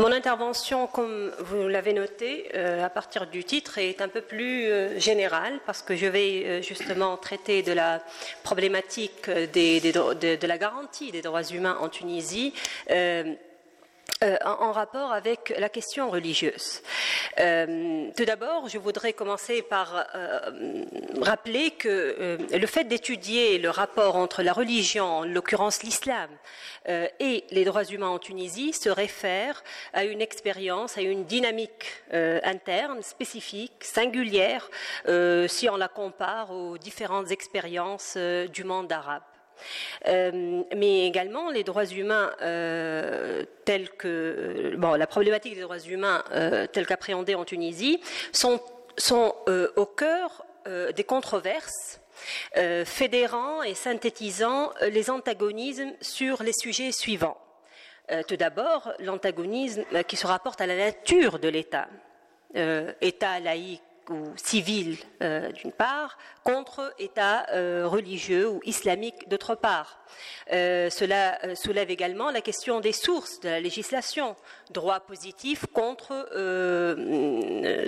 Mon intervention, comme vous l'avez noté, euh, à partir du titre, est un peu plus euh, générale parce que je vais euh, justement traiter de la problématique de, la garantie des droits humains en Tunisie. Euh, en, rapport avec la question religieuse. Euh, tout d'abord, je voudrais commencer par euh, rappeler que le fait d'étudier le rapport entre la religion, en l'occurrence l'islam, et les droits humains en Tunisie se réfère à une expérience, à une dynamique interne, spécifique, singulière, si on la compare aux différentes expériences du monde arabe. Euh, mais également les droits humains euh, tels que bon, la problématique des droits humains euh, telle qu'appréhendée en Tunisie sont, sont au cœur des controverses. fédérant et synthétisant les antagonismes sur les sujets suivants. tout d'abord, l'antagonisme qui se rapporte à la nature de l'État. État laïque ou civil euh, d'une part, contre État euh, religieux ou islamique d'autre part. Euh, cela soulève également la question des sources de la législation, droit positif contre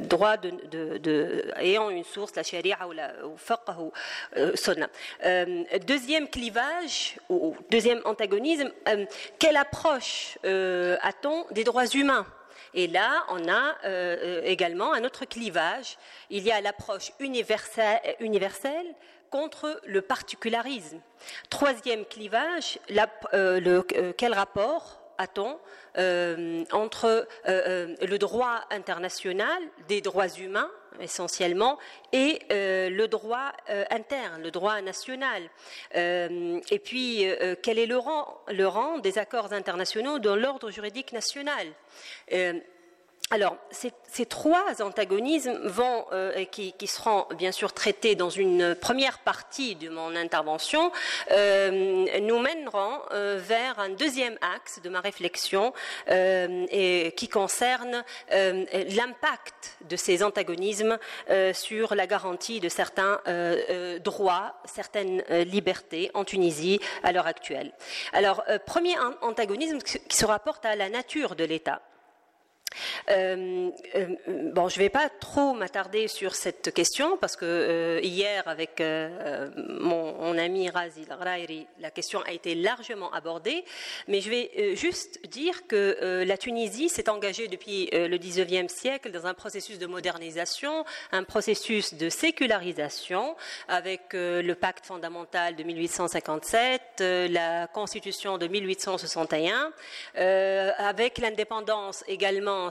droit ayant une source, la sharia ou la ou ou sunna. deuxième clivage ou deuxième antagonisme, quelle approche a-t-on des droits humains? Et là, on a euh, également un autre clivage. Il y a l'approche universelle, contre le particularisme. Troisième clivage, euh, euh, quel rapport? A-t-on entre le droit international des droits humains essentiellement, et euh, le droit euh, interne, le droit national. Euh, et puis, quel est le le rang des accords internationaux dans l'ordre juridique national? Alors, ces, trois antagonismes vont, euh, qui, seront bien sûr traités dans une première partie de mon intervention, euh, nous mèneront euh, vers un deuxième axe de ma réflexion qui concerne l'impact de ces antagonismes sur la garantie de certains droits, certaines libertés en Tunisie à l'heure actuelle. Alors, premier antagonisme qui se rapporte à la nature de l'État. Euh, euh, bon, je ne vais pas trop m'attarder sur cette question parce que euh, hier, avec mon, ami Razi Rairi, la question a été largement abordée. Mais je vais juste dire que la Tunisie s'est engagée depuis le 19e siècle dans un processus de modernisation, un processus de sécularisation avec le pacte fondamental de 1857, la constitution de 1861, avec l'indépendance également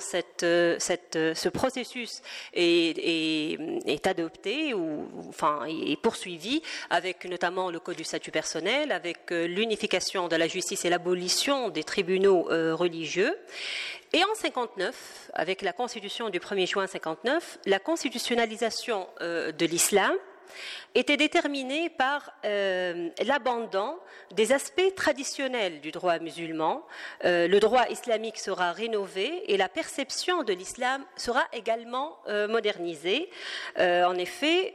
euh, euh, ce processus est, adopté ou poursuivi avec notamment le code du statut personnel, avec euh, l'unification de la justice et l'abolition des tribunaux religieux. Et en 59, avec la constitution du 1er juin 59, la constitutionnalisation de l'islam était déterminée par euh, l'abandon des aspects traditionnels du droit musulman. Euh, le droit islamique sera rénové et la perception de l'islam sera également euh, modernisée. en effet,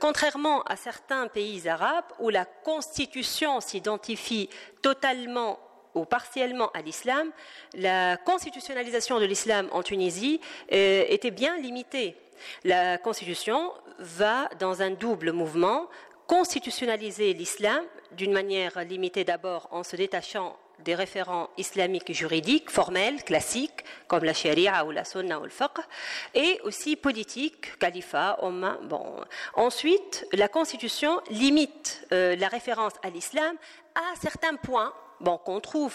contrairement à certains pays arabes où la constitution s'identifie totalement ou partiellement à l'islam, la constitutionnalisation de l'islam en Tunisie était bien limitée. La Constitution va dans un double mouvement, constitutionnaliser l'islam d'une manière limitée d'abord en se détachant des référents islamiques juridiques, formels, classiques, comme la sharia ou la sunna ou le fiqh, et aussi politique, califat. Bon. Ensuite, la Constitution limite euh, la référence à l'islam à certains points qu'on trouve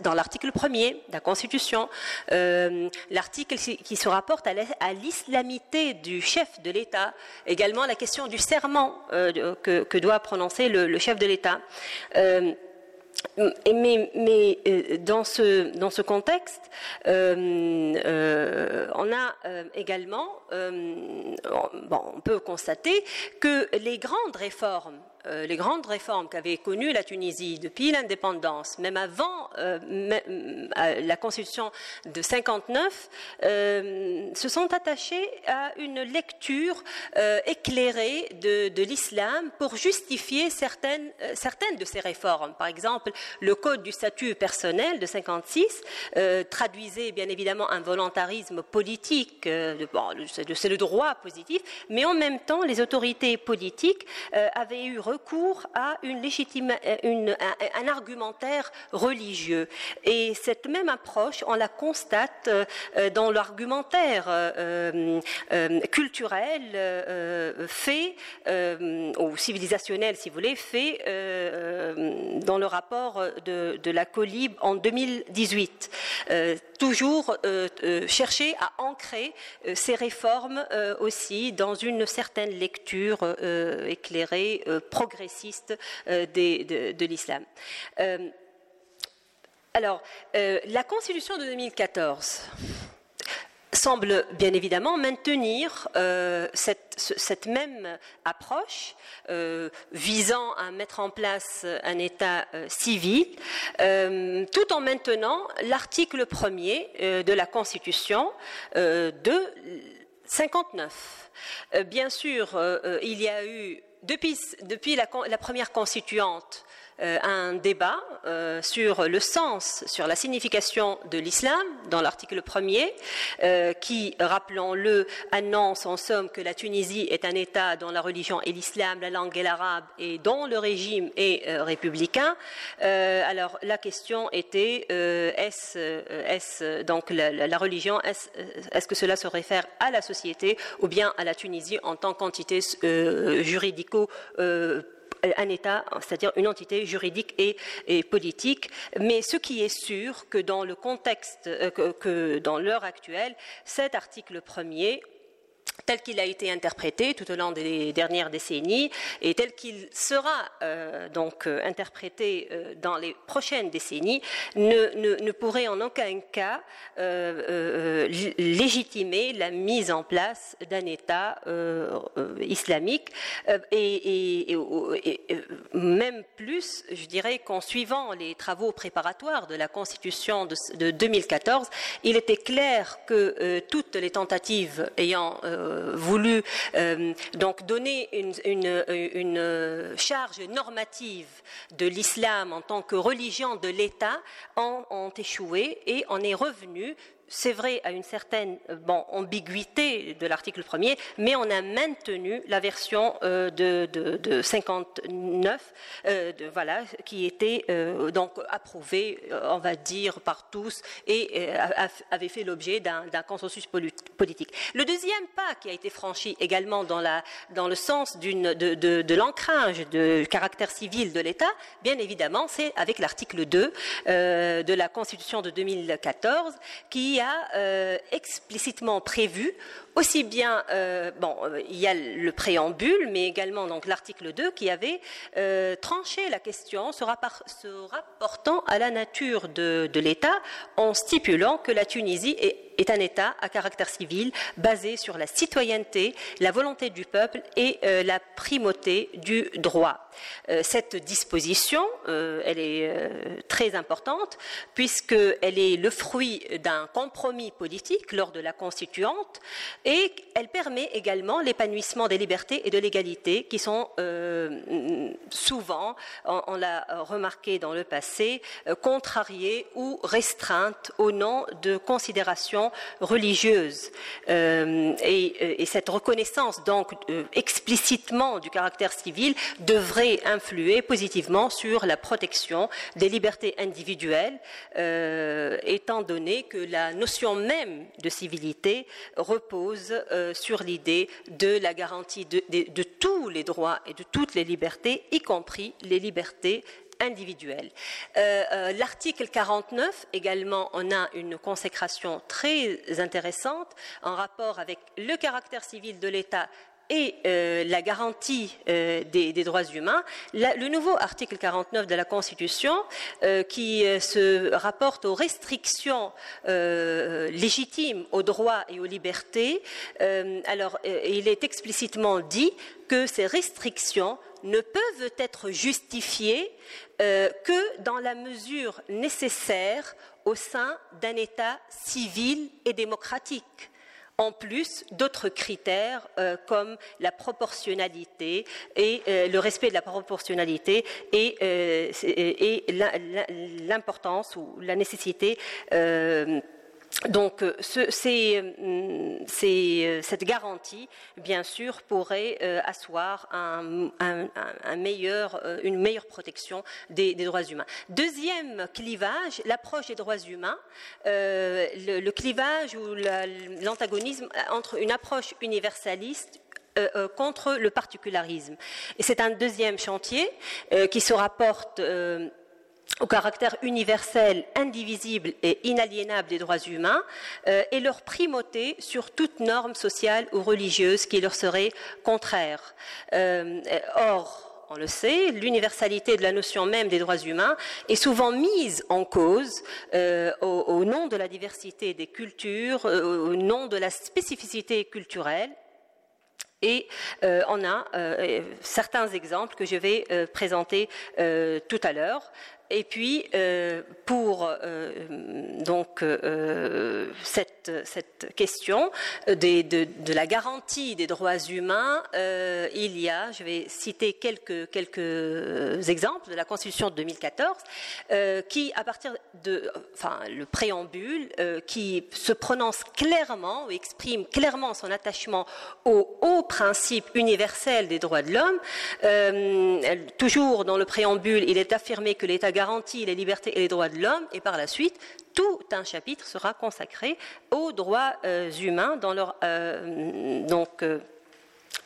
dans l'article premier de la Constitution, euh, l'article qui se rapporte à l'islamité du chef de l'État, également la question du serment euh, que, doit prononcer le, chef de l'État. Euh, mais, dans, ce, dans ce contexte, on a également, on peut constater que les grandes réformes euh, les grandes réformes qu'avait connues la Tunisie depuis l'indépendance, même avant euh, la constitution de 59, se sont attachés à une lecture éclairée de, l'islam pour justifier certaines, certaines de ces réformes. Par exemple, le code du statut personnel de 56 traduisait bien évidemment un volontarisme politique, c'est le droit positif, mais en même temps, les autorités politiques euh, avaient eu recours à une légitime, euh, un, argumentaire religieux. Et cette même approche, on la constate euh, dans l'argumentaire culturel fait, ou civilisationnel si vous voulez, fait dans le rapport de, la Colib en 2018. toujours chercher à ancrer ces réformes aussi dans une certaine lecture euh, éclairée, euh, progressiste euh, de, l'islam. alors, la Constitution de 2014 semble bien évidemment maintenir cette, même approche visant à mettre en place un État civil, tout en maintenant l'article premier de la Constitution de 59. Euh, bien sûr, euh, euh, il y a eu, depuis, la, première constituante, un débat euh, sur le sens, sur la signification de l'islam dans l'article premier, euh, qui, rappelons-le, annonce en somme que la Tunisie est un État dont la religion est l'islam, la langue est l'arabe et dont le régime est républicain. alors la question était est-ce donc la, religion est-ce que cela se réfère à la société ou bien à la Tunisie en tant qu'entité juridico un État, c'est-à-dire une entité juridique et, politique. Mais ce qui est sûr, que dans le contexte, euh, que dans l'heure actuelle, cet article premier tel qu'il a été interprété tout au long des dernières décennies et tel qu'il sera euh, donc euh, interprété euh, dans les prochaines décennies ne, pourrait en aucun cas légitimer la mise en place d'un État islamique et, même plus, je dirais qu'en suivant les travaux préparatoires de la Constitution de, de 2014, il était clair que toutes les tentatives ayant voulu euh, donc donner une, charge normative de l'islam en tant que religion de l'État ont, ont échoué et on est revenu c'est vrai, à une certaine ambiguïté de l'article 1er, mais on a maintenu la version euh, de, 59, euh, voilà, qui était euh, donc approuvée, on va dire, par tous et avait fait l'objet d'un consensus politique. Le deuxième pas qui a été franchi également dans, le sens de, de l'ancrage de caractère civil de l'État, bien évidemment, c'est avec l'article 2 de la Constitution de 2014 qui a euh, explicitement prévu aussi bien, euh, bon, euh, il y a le préambule, mais également donc l'article 2 qui avait tranché la question se, rapportant à la nature de, l'État en stipulant que la Tunisie est un État à caractère civil basé sur la citoyenneté, la volonté du peuple et la primauté du droit. Euh, cette disposition, euh, elle est très importante puisqu'elle est le fruit d'un compromis politique lors de la constituante et elle permet également l'épanouissement des libertés et de l'égalité qui sont souvent, on, l'a remarqué dans le passé, contrariées ou restreintes au nom de considérations religieuse. Euh, et, cette reconnaissance, donc, euh, explicitement du caractère civil, devrait influer positivement sur la protection des libertés individuelles, euh, étant donné que la notion même de civilité repose sur l'idée de la garantie de tous les droits et de toutes les libertés, y compris les libertés individuelle. Euh, euh, l'article 49 également on a une consécration très intéressante en rapport avec le caractère civil de l'État et euh, la garantie euh, des, droits humains, le nouveau article 49 de la Constitution euh, qui se rapporte aux restrictions légitimes aux droits et aux libertés, alors il est explicitement dit que ces restrictions ne peuvent être justifiées que dans la mesure nécessaire au sein d'un État civil et démocratique en plus d'autres critères euh, comme la proportionnalité et euh, le respect de la proportionnalité et, euh, l'importance ou la nécessité donc, euh, euh, euh, cette garantie, bien sûr, pourrait asseoir une meilleure protection des, droits humains. Deuxième clivage, l'approche des droits humains, le, clivage ou l'antagonisme entre une approche universaliste contre le particularisme. Et c'est un deuxième chantier qui se rapporte au caractère universel, indivisible et inaliénable des droits humains euh, et leur primauté sur toute norme sociale ou religieuse qui leur serait contraire. Euh, or, on le sait, l'universalité de la notion même des droits humains est souvent mise en cause euh, au, nom de la diversité des cultures, au nom de la spécificité culturelle. Et on a certains exemples que je vais présenter tout à l'heure. Et puis, euh, pour euh, donc euh, cette, question de, la garantie des droits humains, il y a, je vais citer quelques, quelques exemples de la Constitution de 2014, qui, à partir de, enfin, le préambule, qui se prononce clairement ou exprime clairement son attachement au haut principe universel des droits de l'homme. toujours dans le préambule, il est affirmé que l'État garantit les libertés et les droits de l'homme, et par la suite, tout un chapitre sera consacré aux droits euh, humains dans leur euh,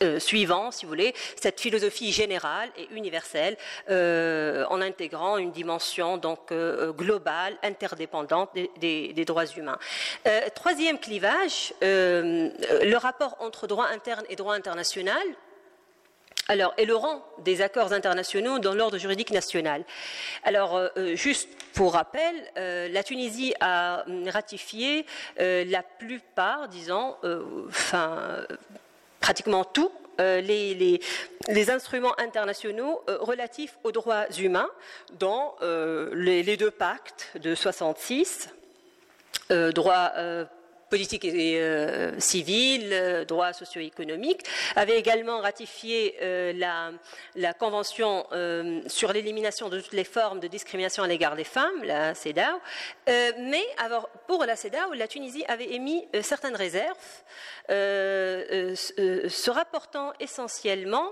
euh, suivant, si vous voulez, cette philosophie générale et universelle en intégrant une dimension globale, interdépendante des droits humains. troisième clivage, le rapport entre droit interne et droit international alors, et le rang des accords internationaux dans l'ordre juridique national. Alors, euh, euh, juste pour rappel, euh, la Tunisie a ratifié la plupart, disons, enfin, pratiquement tous les, instruments internationaux relatifs aux droits humains dans les, les, deux pactes de 66, droits politique et euh, civile, euh, droit socio-économique, avait également ratifié euh, la, Convention sur l'élimination de toutes les formes de discrimination à l'égard des femmes, la CEDAW. mais pour la CEDAW, la Tunisie avait émis certaines réserves, se rapportant essentiellement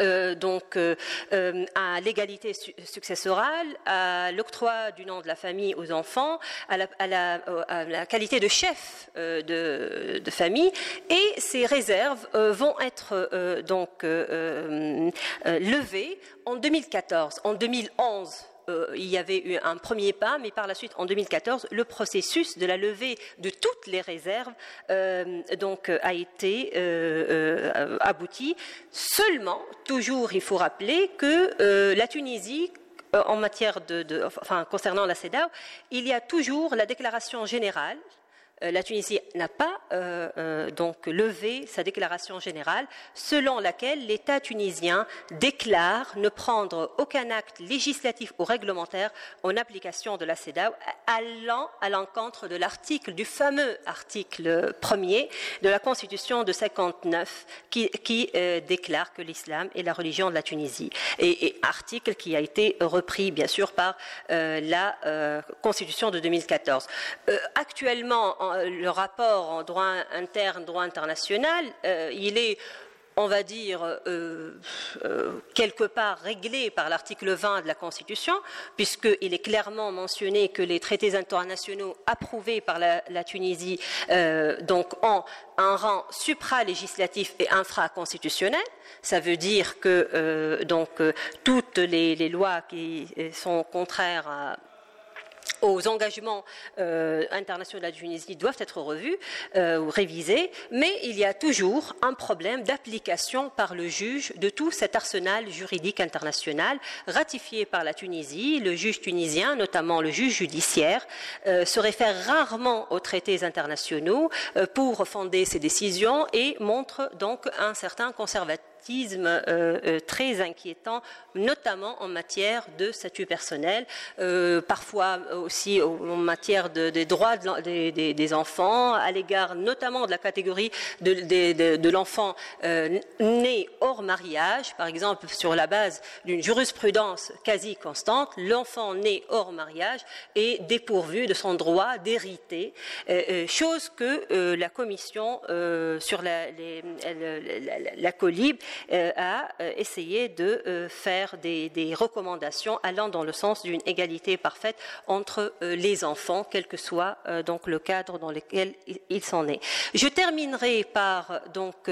euh, donc euh, euh, à l'égalité successorale, à l'octroi du nom de la famille aux enfants, à la, qualité de chef de, de, famille, et ces réserves vont être donc levées en 2014. En 2011, euh, il y avait eu un premier pas, mais par la suite, en 2014, le processus de la levée de toutes les réserves euh, donc, euh, a été abouti. Seulement, toujours, il faut rappeler que la Tunisie en matière de, enfin, concernant la CEDAW, il y a toujours la déclaration générale la Tunisie n'a pas euh, euh, donc levé sa déclaration générale selon laquelle l'État tunisien déclare ne prendre aucun acte législatif ou réglementaire en application de la CEDAW allant à l'encontre de l'article du fameux article premier de la Constitution de 59 qui, déclare que l'islam est la religion de la Tunisie et, article qui a été repris bien sûr par la Constitution de 2014. actuellement le rapport en droit interne, droit international, euh, il est on va dire, euh, euh, quelque part réglé par l'article 20 de la Constitution, puisqu'il est clairement mentionné que les traités internationaux approuvés par la, Tunisie donc ont un rang supralégislatif et infraconstitutionnel. Ça veut dire que donc toutes les, lois qui sont contraires à aux engagements euh, internationaux de la Tunisie doivent être revus euh, ou révisés, mais il y a toujours un problème d'application par le juge de tout cet arsenal juridique international ratifié par la Tunisie. Le juge tunisien, notamment le juge judiciaire, euh, se réfère rarement aux traités internationaux pour fonder ses décisions et montre donc un certain conservatisme euh, euh, très inquiétant, notamment en matière de statut personnel, euh, parfois aussi en matière des droits des, enfants, à l'égard notamment de la catégorie de, l'enfant né hors mariage, par exemple sur la base d'une jurisprudence quasi constante, l'enfant né hors mariage est dépourvu de son droit d'hériter, chose que la commission sur la, la colib euh, essayé de euh, faire des, recommandations allant dans le sens d'une égalité parfaite entre les enfants, quel que soit donc le cadre dans lequel ils sont nés. Je terminerai par donc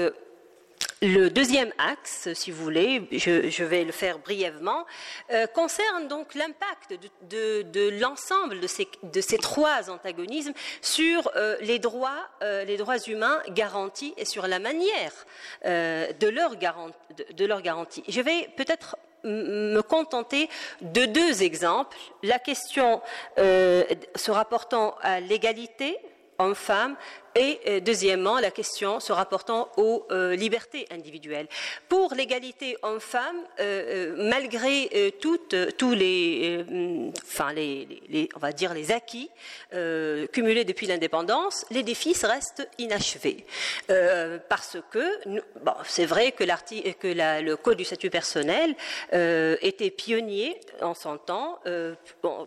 le deuxième axe, si vous voulez, je, vais le faire brièvement, euh, concerne donc l'impact de, l'ensemble de ces, trois antagonismes sur euh, les, droits, euh, les droits humains garantis et sur la manière de, leur de leur garantie. Je vais peut-être me contenter de deux exemples. La question se rapportant à l'égalité homme-femme et euh, deuxièmement, la question se rapportant aux euh, libertés individuelles. Pour l'égalité homme-femme, euh, malgré toutes, tous les, enfin les, on va dire les acquis cumulés depuis l'indépendance, les défis restent inachevés parce que, bon, c'est vrai que, que le code du statut personnel était pionnier en son temps,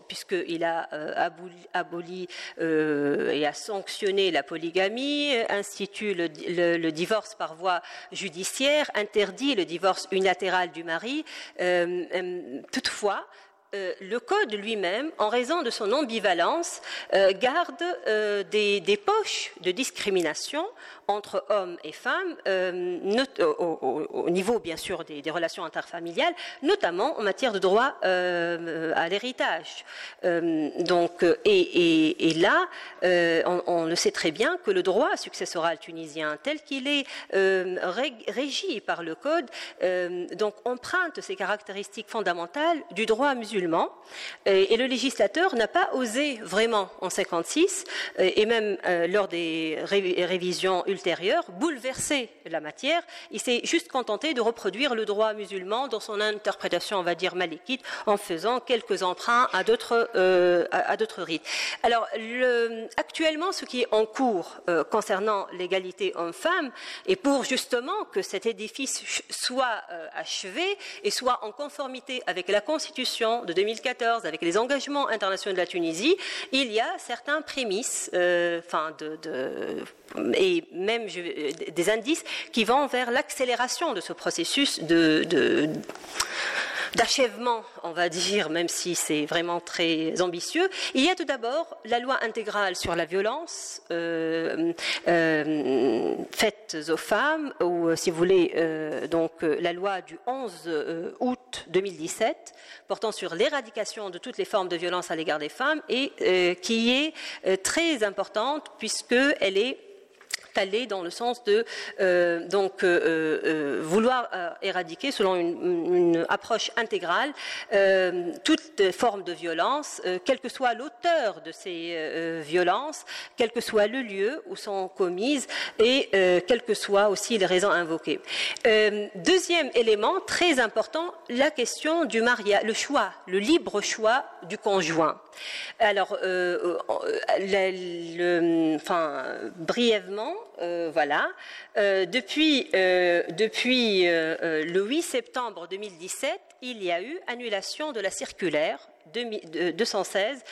puisqu'il a aboli, aboli et a sanctionné la politique institue le, divorce par voie judiciaire, interdit le divorce unilatéral du mari. Euh, euh, toutefois, euh, le Code lui-même, en raison de son ambivalence, garde des, poches de discrimination entre hommes et femmes, euh, au, niveau bien sûr des, relations interfamiliales, notamment en matière de droit euh, à l'héritage. Euh, donc, et, là, on, le sait très bien que le droit successoral tunisien, tel qu'il est régi par le code, donc emprunte ces caractéristiques fondamentales du droit musulman. Et, le législateur n'a pas osé vraiment en 56 et même lors des révisions ultérieure bouleverser la matière. Il s'est juste contenté de reproduire le droit musulman dans son interprétation, on va dire, malékite, en faisant quelques emprunts à d'autres euh, à, d'autres rites. Alors, le, actuellement, ce qui est en cours euh, concernant l'égalité homme-femme, et pour justement que cet édifice soit euh, achevé et soit en conformité avec la Constitution de 2014, avec les engagements internationaux de la Tunisie, il y a certains prémices, enfin, de, de, et même des indices qui vont vers l'accélération de ce processus d'achèvement, on va dire, même si c'est vraiment très ambitieux. Il y a tout d'abord la loi intégrale sur la violence euh, euh, faite aux femmes, ou si vous voulez, euh, donc la loi du 11 août 2017 portant sur l'éradication de toutes les formes de violence à l'égard des femmes et qui est très importante puisqu'elle est aller dans le sens de euh, donc euh, euh, vouloir éradiquer, selon une, approche intégrale, toute forme de violence, quel que soit l'auteur de ces violences, quel que soit le lieu où sont commises et quelles que soient aussi les raisons invoquées. deuxième élément très important, la question du mariage, le choix, le libre choix du conjoint. Alors, enfin, brièvement, euh, voilà. Euh, depuis, euh, depuis le 8 septembre 2017, il y a eu annulation de la circulaire 216,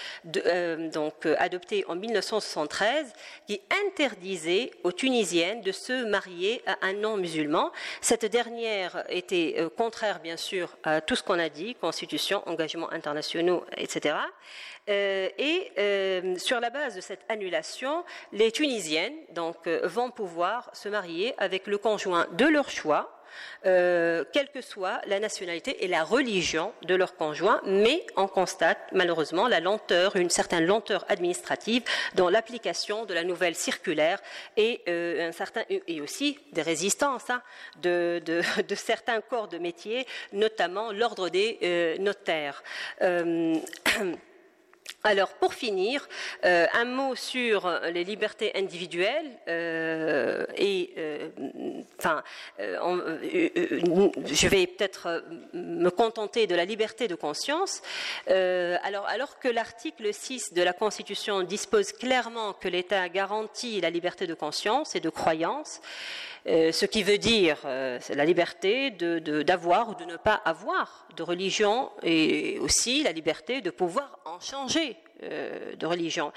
donc adoptée en 1973, qui interdisait aux Tunisiennes de se marier à un non-musulman. Cette dernière était contraire, bien sûr, à tout ce qu'on a dit, constitution, engagements internationaux, etc. Euh, et euh, sur la base de cette annulation, les Tunisiennes euh, vont pouvoir se marier avec le conjoint de leur choix quelle que soit la nationalité et la religion de leur conjoint, mais on constate malheureusement la lenteur, une certaine lenteur administrative dans l'application de la nouvelle circulaire et, un certain, et aussi des résistances hein, de, certains corps de métier, notamment l'ordre des notaires. Alors, pour finir, euh, un mot sur les libertés individuelles euh, et, euh, enfin, je vais peut-être me contenter de la liberté de conscience. alors, alors que l'article 6 de la Constitution dispose clairement que l'État garantit la liberté de conscience et de croyance, ce qui veut dire la liberté d'avoir ou de ne pas avoir de religion et aussi la liberté de pouvoir en changer euh, de religion.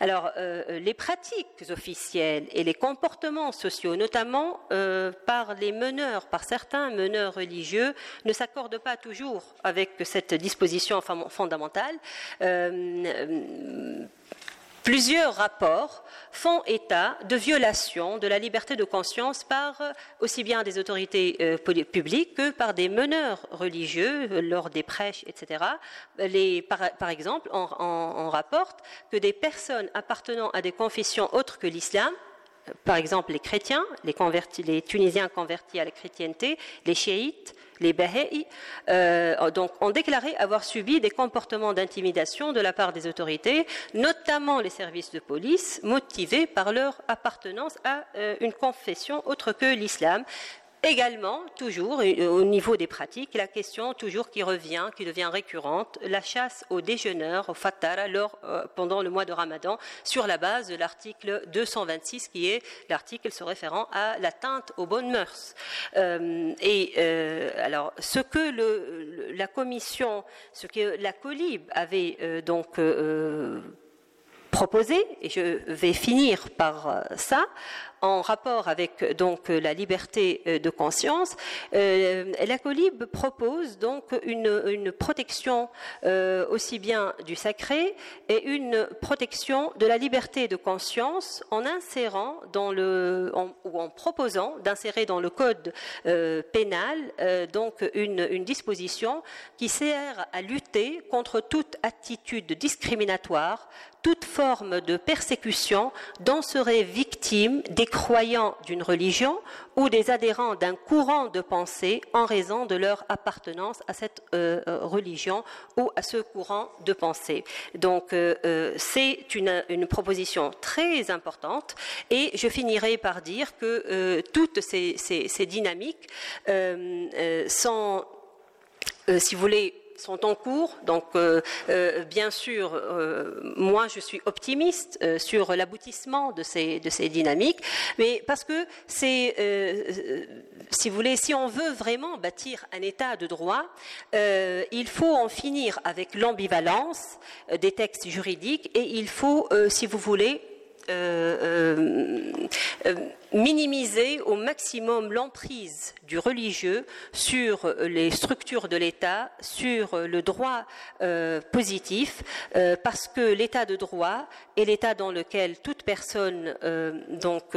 Alors, euh, les pratiques officielles et les comportements sociaux, notamment euh, par les meneurs, par certains meneurs religieux, ne s'accordent pas toujours avec cette disposition fondamentale. Plusieurs rapports font état de violations de la liberté de conscience par aussi bien des autorités euh, publiques que par des meneurs religieux euh, lors des prêches, etc. par, exemple, on, rapporte que des personnes appartenant à des confessions autres que l'islam par exemple les chrétiens, les, les Tunisiens convertis à la chrétienté, les chiites, les Bahai, euh, donc, ont déclaré avoir subi des comportements d'intimidation de la part des autorités, notamment les services de police, motivés par leur appartenance à euh, une confession autre que l'islam. Également, toujours au niveau des pratiques, la question toujours qui revient, qui devient récurrente, la chasse aux déjeuneurs, au fatar, alors, euh, pendant le mois de Ramadan, sur la base de l'article 226, qui est l'article se référant à l'atteinte aux bonnes mœurs. Euh, et euh, alors, ce que le, la commission, ce que la Colib avait donc proposé, et je vais finir par ça, en rapport avec donc la liberté euh, de conscience, euh, la Colib propose donc une, protection euh, aussi bien du sacré et une protection de la liberté de conscience en insérant dans le ou en proposant d'insérer dans le code pénal donc une disposition qui sert à lutter contre toute attitude discriminatoire, toute forme de persécution dont seraient victimes des croyants d'une religion ou des adhérents d'un courant de pensée en raison de leur appartenance à cette euh, euh, religion ou à ce courant de pensée. Donc euh, c'est une, proposition très importante et je finirai par dire que toutes ces, ces dynamiques sont, si vous voulez, sont en cours. Donc, euh, euh, bien sûr, euh, moi, je suis optimiste sur l'aboutissement de ces, de ces dynamiques, mais parce que c'est, si vous voulez, si on veut vraiment bâtir un État de droit, il faut en finir avec l'ambivalence des textes juridiques et il faut, si vous voulez, minimiser au maximum l'emprise du religieux sur les structures de l'État, sur le droit euh, positif, parce que l'État de droit est l'État dans lequel toute personne donc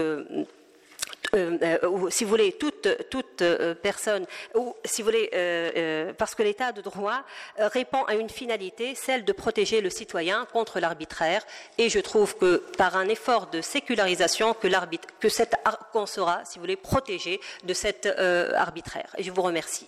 euh, euh, si vous voulez, toute, toute euh, personne, ou si vous voulez, parce que l'état de droit répond à une finalité, celle de protéger le citoyen contre l'arbitraire. Et je trouve que par un effort de sécularisation, que l'arbitre, que sera, si vous voulez, protégé de cet arbitraire. Et je vous remercie.